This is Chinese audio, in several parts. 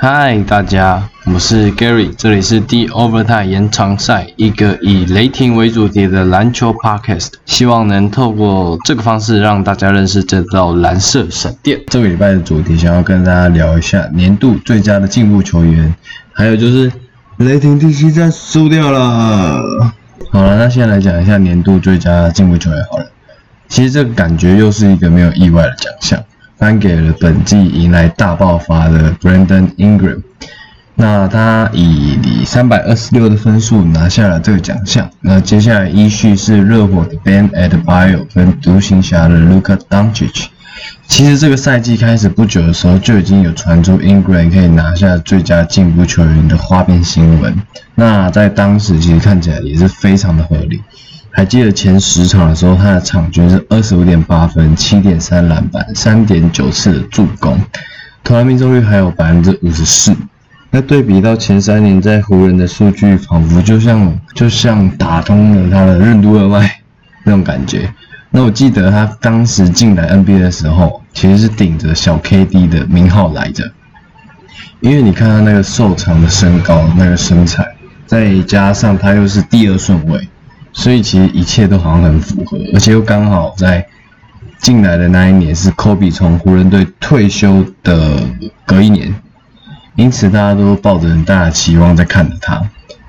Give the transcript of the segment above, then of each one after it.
嗨，大家，我是 Gary，这里是 The Overtime 延长赛，一个以雷霆为主题的篮球 Podcast，希望能透过这个方式让大家认识这道蓝色闪电。这个礼拜的主题想要跟大家聊一下年度最佳的进步球员，还有就是雷霆第七战输掉了。好了，那现在来讲一下年度最佳进步球员好了。其实这个感觉又是一个没有意外的奖项。颁给了本季迎来大爆发的 Brandon Ingram，那他以三百二十六的分数拿下了这个奖项。那接下来依序是热火的 Ben Adebayo 跟独行侠的 Luka Doncic。其实这个赛季开始不久的时候，就已经有传出 Ingram 可以拿下最佳进步球员的花边新闻。那在当时其实看起来也是非常的合理。还记得前十场的时候，他的场均是二十五点八分、七点三篮板、三点九次的助攻，投篮命中率还有百分之五十四。那对比到前三年在湖人的数据，仿佛就像就像打通了他的任督二脉那种感觉。那我记得他当时进来 NBA 的时候，其实是顶着小 KD 的名号来着，因为你看他那个瘦长的身高、那个身材，再加上他又是第二顺位。所以其实一切都好像很符合，而且又刚好在进来的那一年是科比从湖人队退休的隔一年，因此大家都抱着很大的期望在看着他，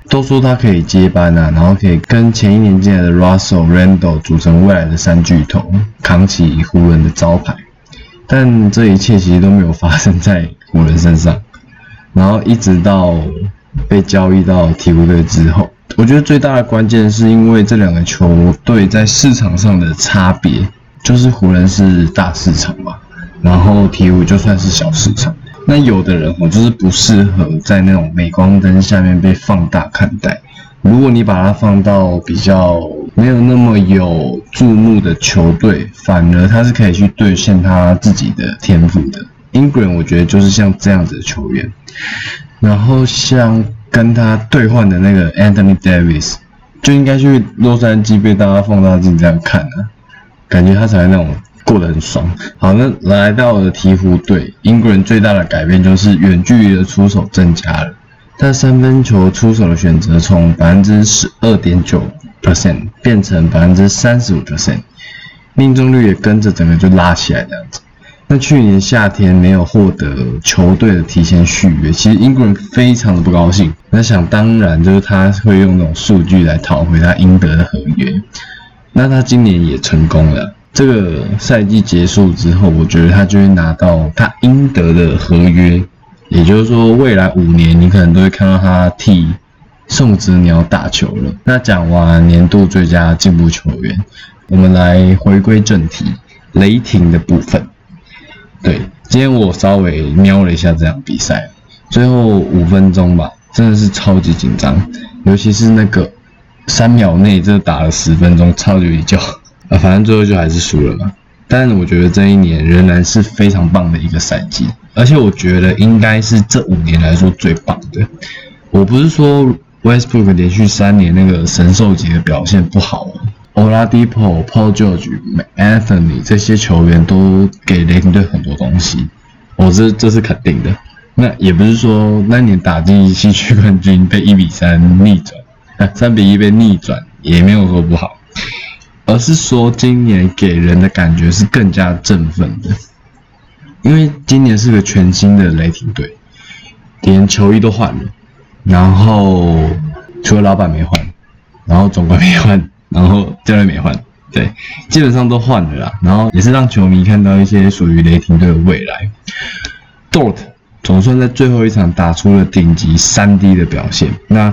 都说他可以接班啊，然后可以跟前一年进来的 Russell、Randall 组成未来的三巨头，扛起湖人的招牌。但这一切其实都没有发生在湖人身上，然后一直到被交易到鹈鹕队之后。我觉得最大的关键是因为这两个球队在市场上的差别，就是湖人是大市场嘛，然后鹈鹕就算是小市场。那有的人我就是不适合在那种镁光灯下面被放大看待。如果你把它放到比较没有那么有注目的球队，反而他是可以去兑现他自己的天赋的。Ingram 我觉得就是像这样子的球员，然后像。跟他兑换的那个 Anthony Davis 就应该去洛杉矶被大家放大镜这样看啊，感觉他才那种过得很爽。好，那来到了鹈鹕队，英国人最大的改变就是远距离的出手增加了，他三分球出手的选择从百分之十二点九 percent 变成百分之三十五 percent，命中率也跟着整个就拉起来这样子。那去年夏天没有获得球队的提前续约，其实英国人非常的不高兴。那想当然就是他会用那种数据来讨回他应得的合约。那他今年也成功了。这个赛季结束之后，我觉得他就会拿到他应得的合约。也就是说，未来五年你可能都会看到他替宋子鸟打球了。那讲完年度最佳进步球员，我们来回归正题，雷霆的部分。今天我稍微瞄了一下这场比赛，最后五分钟吧，真的是超级紧张，尤其是那个三秒内这打了十分钟，超级叫啊，反正最后就还是输了嘛。但我觉得这一年仍然是非常棒的一个赛季，而且我觉得应该是这五年来说最棒的。我不是说 Westbrook 连续三年那个神兽级的表现不好。Oladipo、Paul George、Anthony 这些球员都给雷霆队很多东西，我这这是肯定的。那也不是说那年打进西区冠军被一比三逆转，三比一被逆转也没有说不好，而是说今年给人的感觉是更加振奋的，因为今年是个全新的雷霆队，连球衣都换了，然后除了老板没换，然后总管没换。然后教练没换，对，基本上都换了啦。然后也是让球迷看到一些属于雷霆队的未来。Dort 总算在最后一场打出了顶级三 D 的表现。那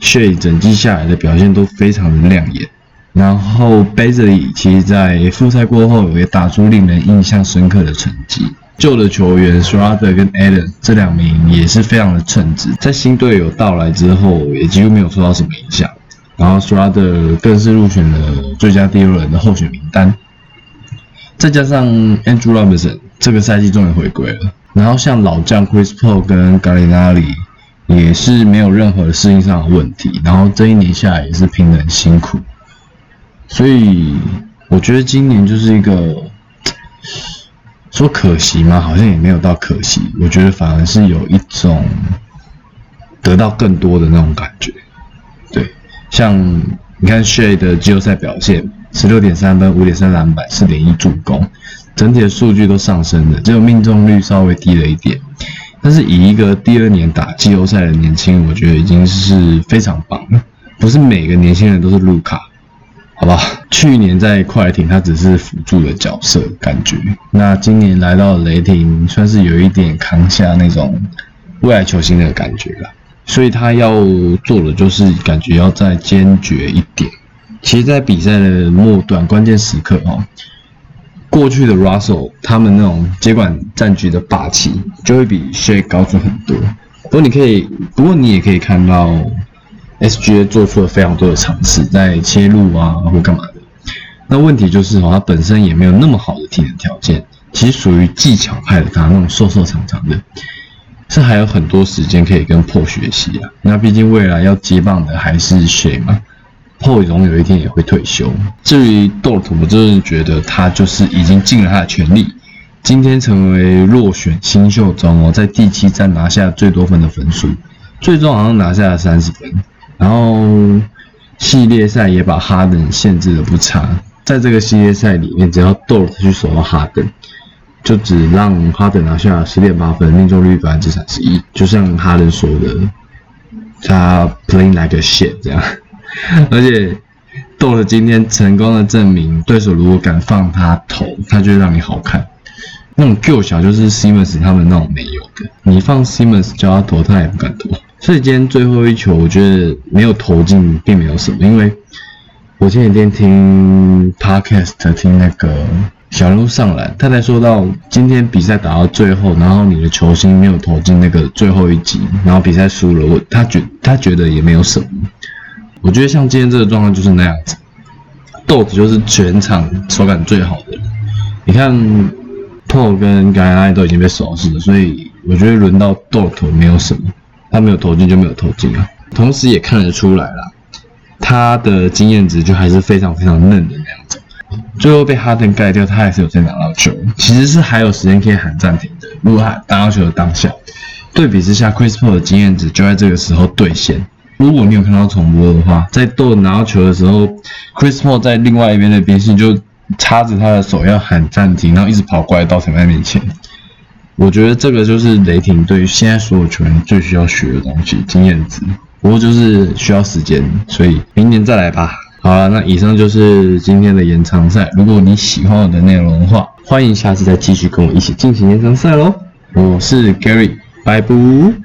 Shay 整季下来的表现都非常的亮眼。然后 b a z l y 其实在复赛过后也打出令人印象深刻的成绩。旧的球员 Schroeder 跟 Allen 这两名也是非常的称职，在新队友到来之后也几乎没有受到什么影响。然后 s r a d 更是入选了最佳第六人的候选名单，再加上 Andrew Robinson 这个赛季终于回归了，然后像老将 Chris Paul 跟 Gallinari 也是没有任何的适应上的问题，然后这一年下来也是拼得很辛苦，所以我觉得今年就是一个说可惜吗？好像也没有到可惜，我觉得反而是有一种得到更多的那种感觉。像你看 Shay 的季后赛表现，十六点三分，五点三篮板，四点一助攻，整体的数据都上升了，只有命中率稍微低了一点。但是以一个第二年打季后赛的年轻人，我觉得已经是非常棒了。不是每个年轻人都是卢卡。好吧，去年在快艇他只是辅助的角色感觉，那今年来到雷霆，算是有一点扛下那种未来球星的感觉了。所以他要做的就是感觉要再坚决一点。其实，在比赛的末段关键时刻哦，过去的 Russell 他们那种接管战局的霸气就会比 Shea 高出很多。不过你可以，不过你也可以看到。SGA 做出了非常多的尝试，在切入啊或干嘛的。那问题就是哦，他本身也没有那么好的体能条件，其实属于技巧派的，他那种瘦瘦长长的，还有很多时间可以跟破学习啊。那毕竟未来要接棒的还是谁嘛？破总有一天也会退休。至于 DOT，我真的觉得他就是已经尽了他的全力，今天成为落选新秀中哦，在第七站拿下最多分的分数，最终好像拿下了三十分。然后系列赛也把哈登限制的不差，在这个系列赛里面，只要 DOT 去守到哈登，就只让哈登拿下十点八分，命中率百分之三十一。就像哈登说的，他 playing like a shit 这样。而且 Dort 今天成功的证明，对手如果敢放他投，他就会让你好看。那种旧小就是 Simmons 他们那种没有的，你放 Simmons 叫他投，他也不敢投。所以今天最后一球，我觉得没有投进，并没有什么，因为我前几天听 podcast 听那个小人物上篮，他才说到今天比赛打到最后，然后你的球星没有投进那个最后一击，然后比赛输了，我他觉他觉得也没有什么。我觉得像今天这个状况就是那样子，豆子就是全场手感最好的，你看 Paul 跟 Guy 都已经被守死了，所以我觉得轮到豆头没有什么。他没有投进就没有投进啊，同时也看得出来了，他的经验值就还是非常非常嫩的那样子。最后被哈登盖掉，他还是有在拿到球，其实是还有时间可以喊暂停的。如果他拿到球的当下，对比之下，Chris Paul 的经验值就在这个时候兑现。如果你有看到重播的话，在豆拿到球的时候，Chris Paul 在另外一边的边线就插着他的手要喊暂停，然后一直跑过来到裁判面前。我觉得这个就是雷霆对于现在所有球员最需要学的东西，经验值。不过就是需要时间，所以明年再来吧。好了，那以上就是今天的延长赛。如果你喜欢我的内容的话，欢迎下次再继续跟我一起进行延长赛喽。我是 Gary，拜拜。